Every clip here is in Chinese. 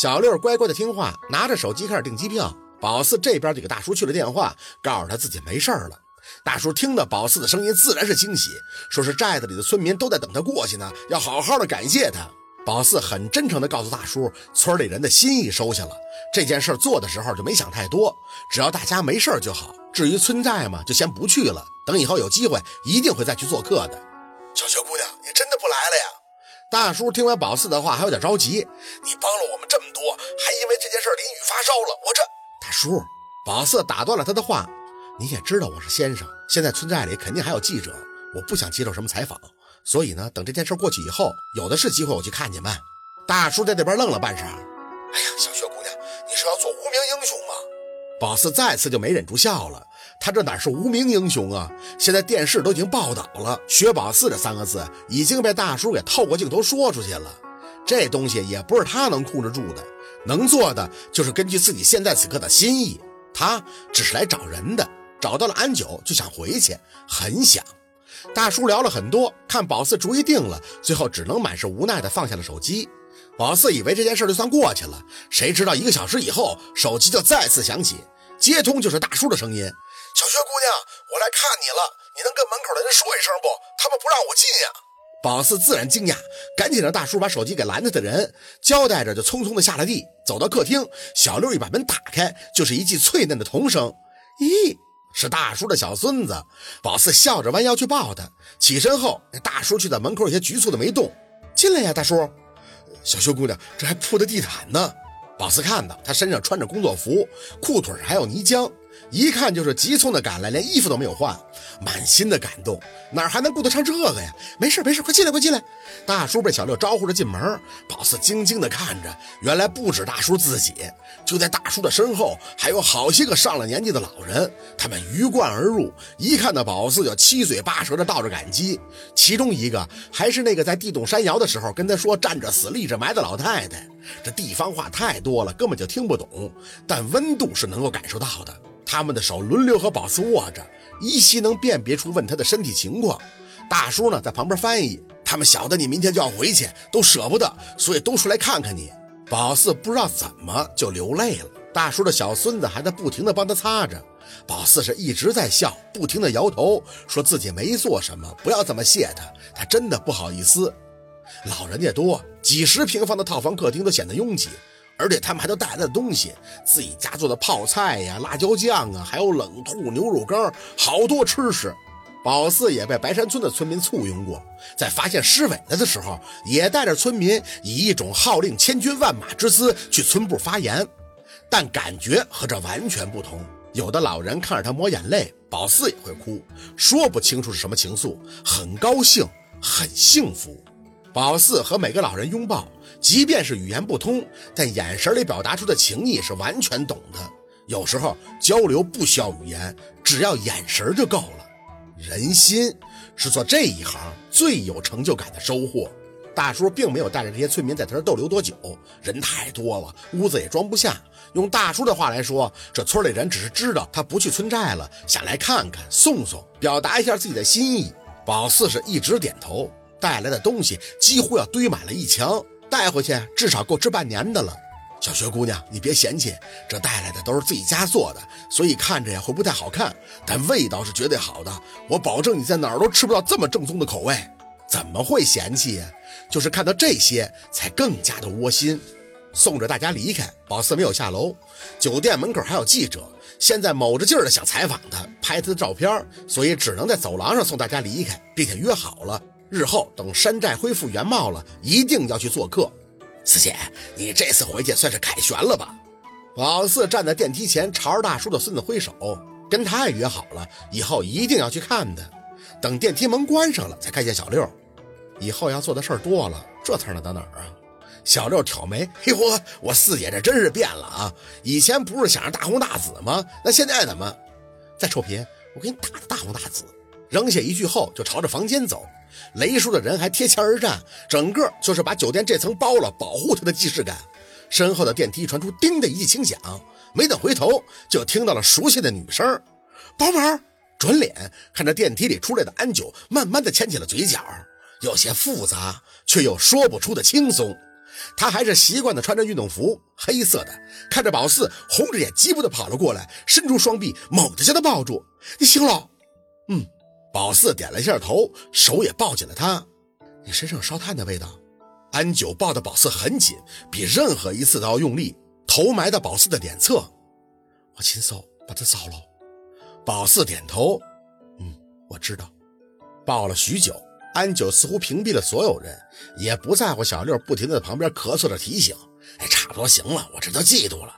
小六乖乖的听话，拿着手机开始订机票。宝四这边就给大叔去了电话，告诉他自己没事了。大叔听到宝四的声音，自然是惊喜，说是寨子里的村民都在等他过去呢，要好好的感谢他。宝四很真诚地告诉大叔，村里人的心意收下了，这件事做的时候就没想太多，只要大家没事就好。至于村寨嘛，就先不去了，等以后有机会一定会再去做客的。小雪姑娘，你真的不来了呀？大叔听完宝四的话，还有点着急。你帮了我们这么多，还因为这件事淋雨发烧了，我这……大叔，宝四打断了他的话。你也知道我是先生，现在村寨里肯定还有记者，我不想接受什么采访，所以呢，等这件事过去以后，有的是机会我去看你们。大叔在那边愣了半晌，哎呀，小雪姑娘，你是要做无名英雄吗？宝四再次就没忍住笑了，他这哪是无名英雄啊？现在电视都已经报道了，薛宝四这三个字已经被大叔给透过镜头说出去了。这东西也不是他能控制住的，能做的就是根据自己现在此刻的心意，他只是来找人的。找到了安九，就想回去，很想。大叔聊了很多，看宝四主意定了，最后只能满是无奈的放下了手机。宝四以为这件事就算过去了，谁知道一个小时以后，手机就再次响起，接通就是大叔的声音：“我来看你了，你能跟门口的人说一声不？他们不让我进呀。”宝四自然惊讶，赶紧让大叔把手机给拦着的人交代着，就匆匆的下了地，走到客厅。小六一把门打开，就是一记脆嫩的童声：“咦。”是大叔的小孙子，宝四笑着弯腰去抱他。起身后，那大叔却在门口有些局促的没动。进来呀，大叔。小秀姑娘，这还铺的地毯呢。宝四看到他身上穿着工作服，裤腿上还有泥浆。一看就是急匆的赶来，连衣服都没有换，满心的感动，哪还能顾得上这个呀？没事没事，快进来快进来。大叔被小六招呼着进门，宝四静静的看着，原来不止大叔自己，就在大叔的身后还有好些个上了年纪的老人，他们鱼贯而入，一看到宝四就七嘴八舌的道着感激。其中一个还是那个在地动山摇的时候跟他说站着死立着埋的老太太，这地方话太多了，根本就听不懂，但温度是能够感受到的。他们的手轮流和宝四握着，依稀能辨别出问他的身体情况。大叔呢，在旁边翻译。他们晓得你明天就要回去，都舍不得，所以都出来看看你。宝四不知道怎么就流泪了。大叔的小孙子还在不停的帮他擦着。宝四是一直在笑，不停的摇头，说自己没做什么，不要这么谢他，他真的不好意思。老人家多，几十平方的套房客厅都显得拥挤。而且他们还都带来了东西，自己家做的泡菜呀、辣椒酱啊，还有冷兔、牛肉干，好多吃食。宝四也被白山村的村民簇拥过，在发现尸尾了的时候，也带着村民以一种号令千军万马之姿去村部发言，但感觉和这完全不同。有的老人看着他抹眼泪，宝四也会哭，说不清楚是什么情愫，很高兴，很幸福。宝四和每个老人拥抱。即便是语言不通，但眼神里表达出的情谊是完全懂的。有时候交流不需要语言，只要眼神就够了。人心是做这一行最有成就感的收获。大叔并没有带着这些村民在他这逗留多久，人太多了，屋子也装不下。用大叔的话来说，这村里人只是知道他不去村寨了，想来看看、送送，表达一下自己的心意。宝四是一直点头，带来的东西几乎要堆满了一墙。带回去至少够吃半年的了，小薛姑娘，你别嫌弃，这带来的都是自己家做的，所以看着呀会不太好看，但味道是绝对好的，我保证你在哪儿都吃不到这么正宗的口味。怎么会嫌弃呀？就是看到这些才更加的窝心。送着大家离开，宝四没有下楼，酒店门口还有记者，现在卯着劲儿的想采访他，拍他的照片，所以只能在走廊上送大家离开，并且约好了。日后等山寨恢复原貌了，一定要去做客。四姐，你这次回去算是凯旋了吧？宝四站在电梯前，朝着大叔的孙子挥手，跟他也约好了，以后一定要去看他。等电梯门关上了，才看见小六。以后要做的事儿多了，这才能到哪儿啊？小六挑眉，嘿嚯，我四姐这真是变了啊！以前不是想着大红大紫吗？那现在怎么？再臭贫，我给你打的大红大紫！扔下一句后，就朝着房间走。雷叔的人还贴墙而站，整个就是把酒店这层包了，保护他的既视感。身后的电梯传出“叮”的一记轻响，没等回头，就听到了熟悉的女声：“帮忙！”转脸看着电梯里出来的安九，慢慢的牵起了嘴角，有些复杂却又说不出的轻松。他还是习惯的穿着运动服，黑色的。看着宝四红着眼，疾步的跑了过来，伸出双臂，猛地将他抱住。你醒了？嗯。宝四点了一下头，手也抱紧了他。你身上烧炭的味道。安九抱的宝四很紧，比任何一次都要用力，头埋到宝四的脸侧。我亲手把他烧了。宝四点头。嗯，我知道。抱了许久。安九似乎屏蔽了所有人，也不在乎小六不停的在旁边咳嗽着提醒：“哎，差不多行了，我这都嫉妒了。”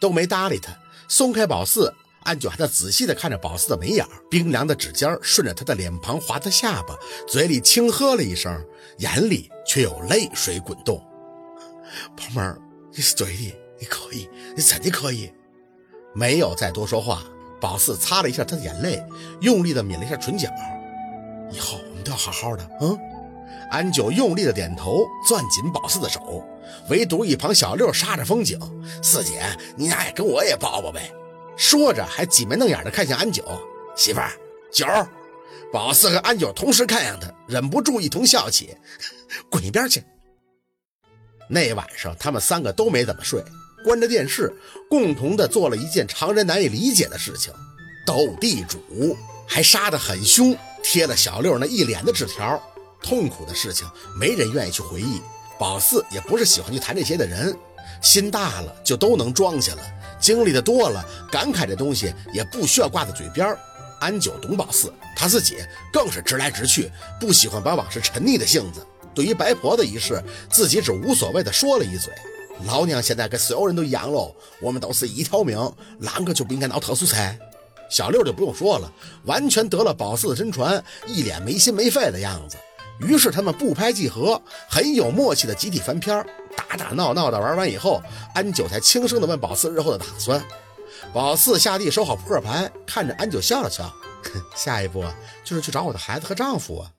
都没搭理他。松开宝四，安九还在仔细地看着宝四的眉眼，冰凉的指尖顺着他的脸庞划他下巴，嘴里轻喝了一声，眼里却有泪水滚动。宝妹儿，你是嘴里你可以，你真的可以。没有再多说话，宝四擦了一下他的眼泪，用力地抿了一下唇角。以后我们都。要好好的，嗯。安九用力的点头，攥紧宝四的手。唯独一旁小六杀着风景，四姐，你俩也跟我也抱抱呗。说着，还挤眉弄眼的看向安九媳妇儿九。宝四和安九同时看向他，忍不住一同笑起。滚一边去！那晚上，他们三个都没怎么睡，关着电视，共同的做了一件常人难以理解的事情——斗地主，还杀得很凶。贴了小六那一脸的纸条，痛苦的事情没人愿意去回忆。宝四也不是喜欢去谈这些的人，心大了就都能装下了，经历的多了，感慨这东西也不需要挂在嘴边。安九懂宝四，他自己更是直来直去，不喜欢把往事沉溺的性子。对于白婆的一事，自己只无所谓的说了一嘴：“老娘现在跟所有人都一样喽，我们都是一条命，啷个就不应该闹特殊菜？”小六就不用说了，完全得了宝四的真传，一脸没心没肺的样子。于是他们不拍即合，很有默契的集体翻篇打打闹闹的玩完以后，安九才轻声的问宝四日后的打算。宝四下地收好扑克牌，看着安九笑了笑，下一步就是去找我的孩子和丈夫啊。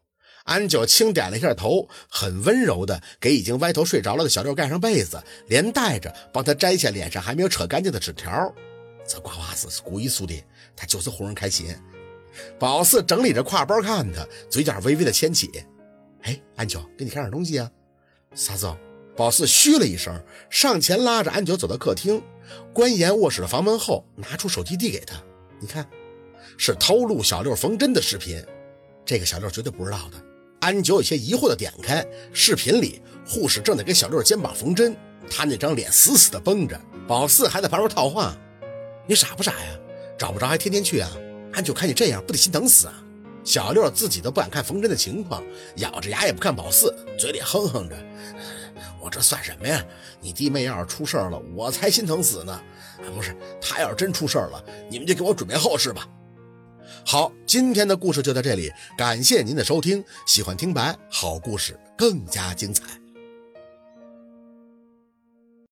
安九轻点了一下头，很温柔的给已经歪头睡着了的小六盖上被子，连带着帮他摘下脸上还没有扯干净的纸条。这瓜娃子是故意输的，他就是哄人开心。宝四整理着挎包看他，嘴角微微的牵起。哎，安九，给你看点东西啊。啥子？宝四嘘了一声，上前拉着安九走到客厅，关严卧室的房门后，拿出手机递给他。你看，是偷录小六缝针的视频。这个小六绝对不知道的。安九有些疑惑的点开视频里，护士正在给小六肩膀缝针，他那张脸死死的绷着。宝四还在旁边套话。你傻不傻呀？找不着还天天去啊？安九看你这样，不得心疼死啊？小六自己都不敢看缝针的情况，咬着牙也不看宝四，嘴里哼哼着：“我这算什么呀？你弟妹要是出事了，我才心疼死呢。不是，他要是真出事了，你们就给我准备后事吧。”好，今天的故事就到这里，感谢您的收听。喜欢听白，好故事更加精彩。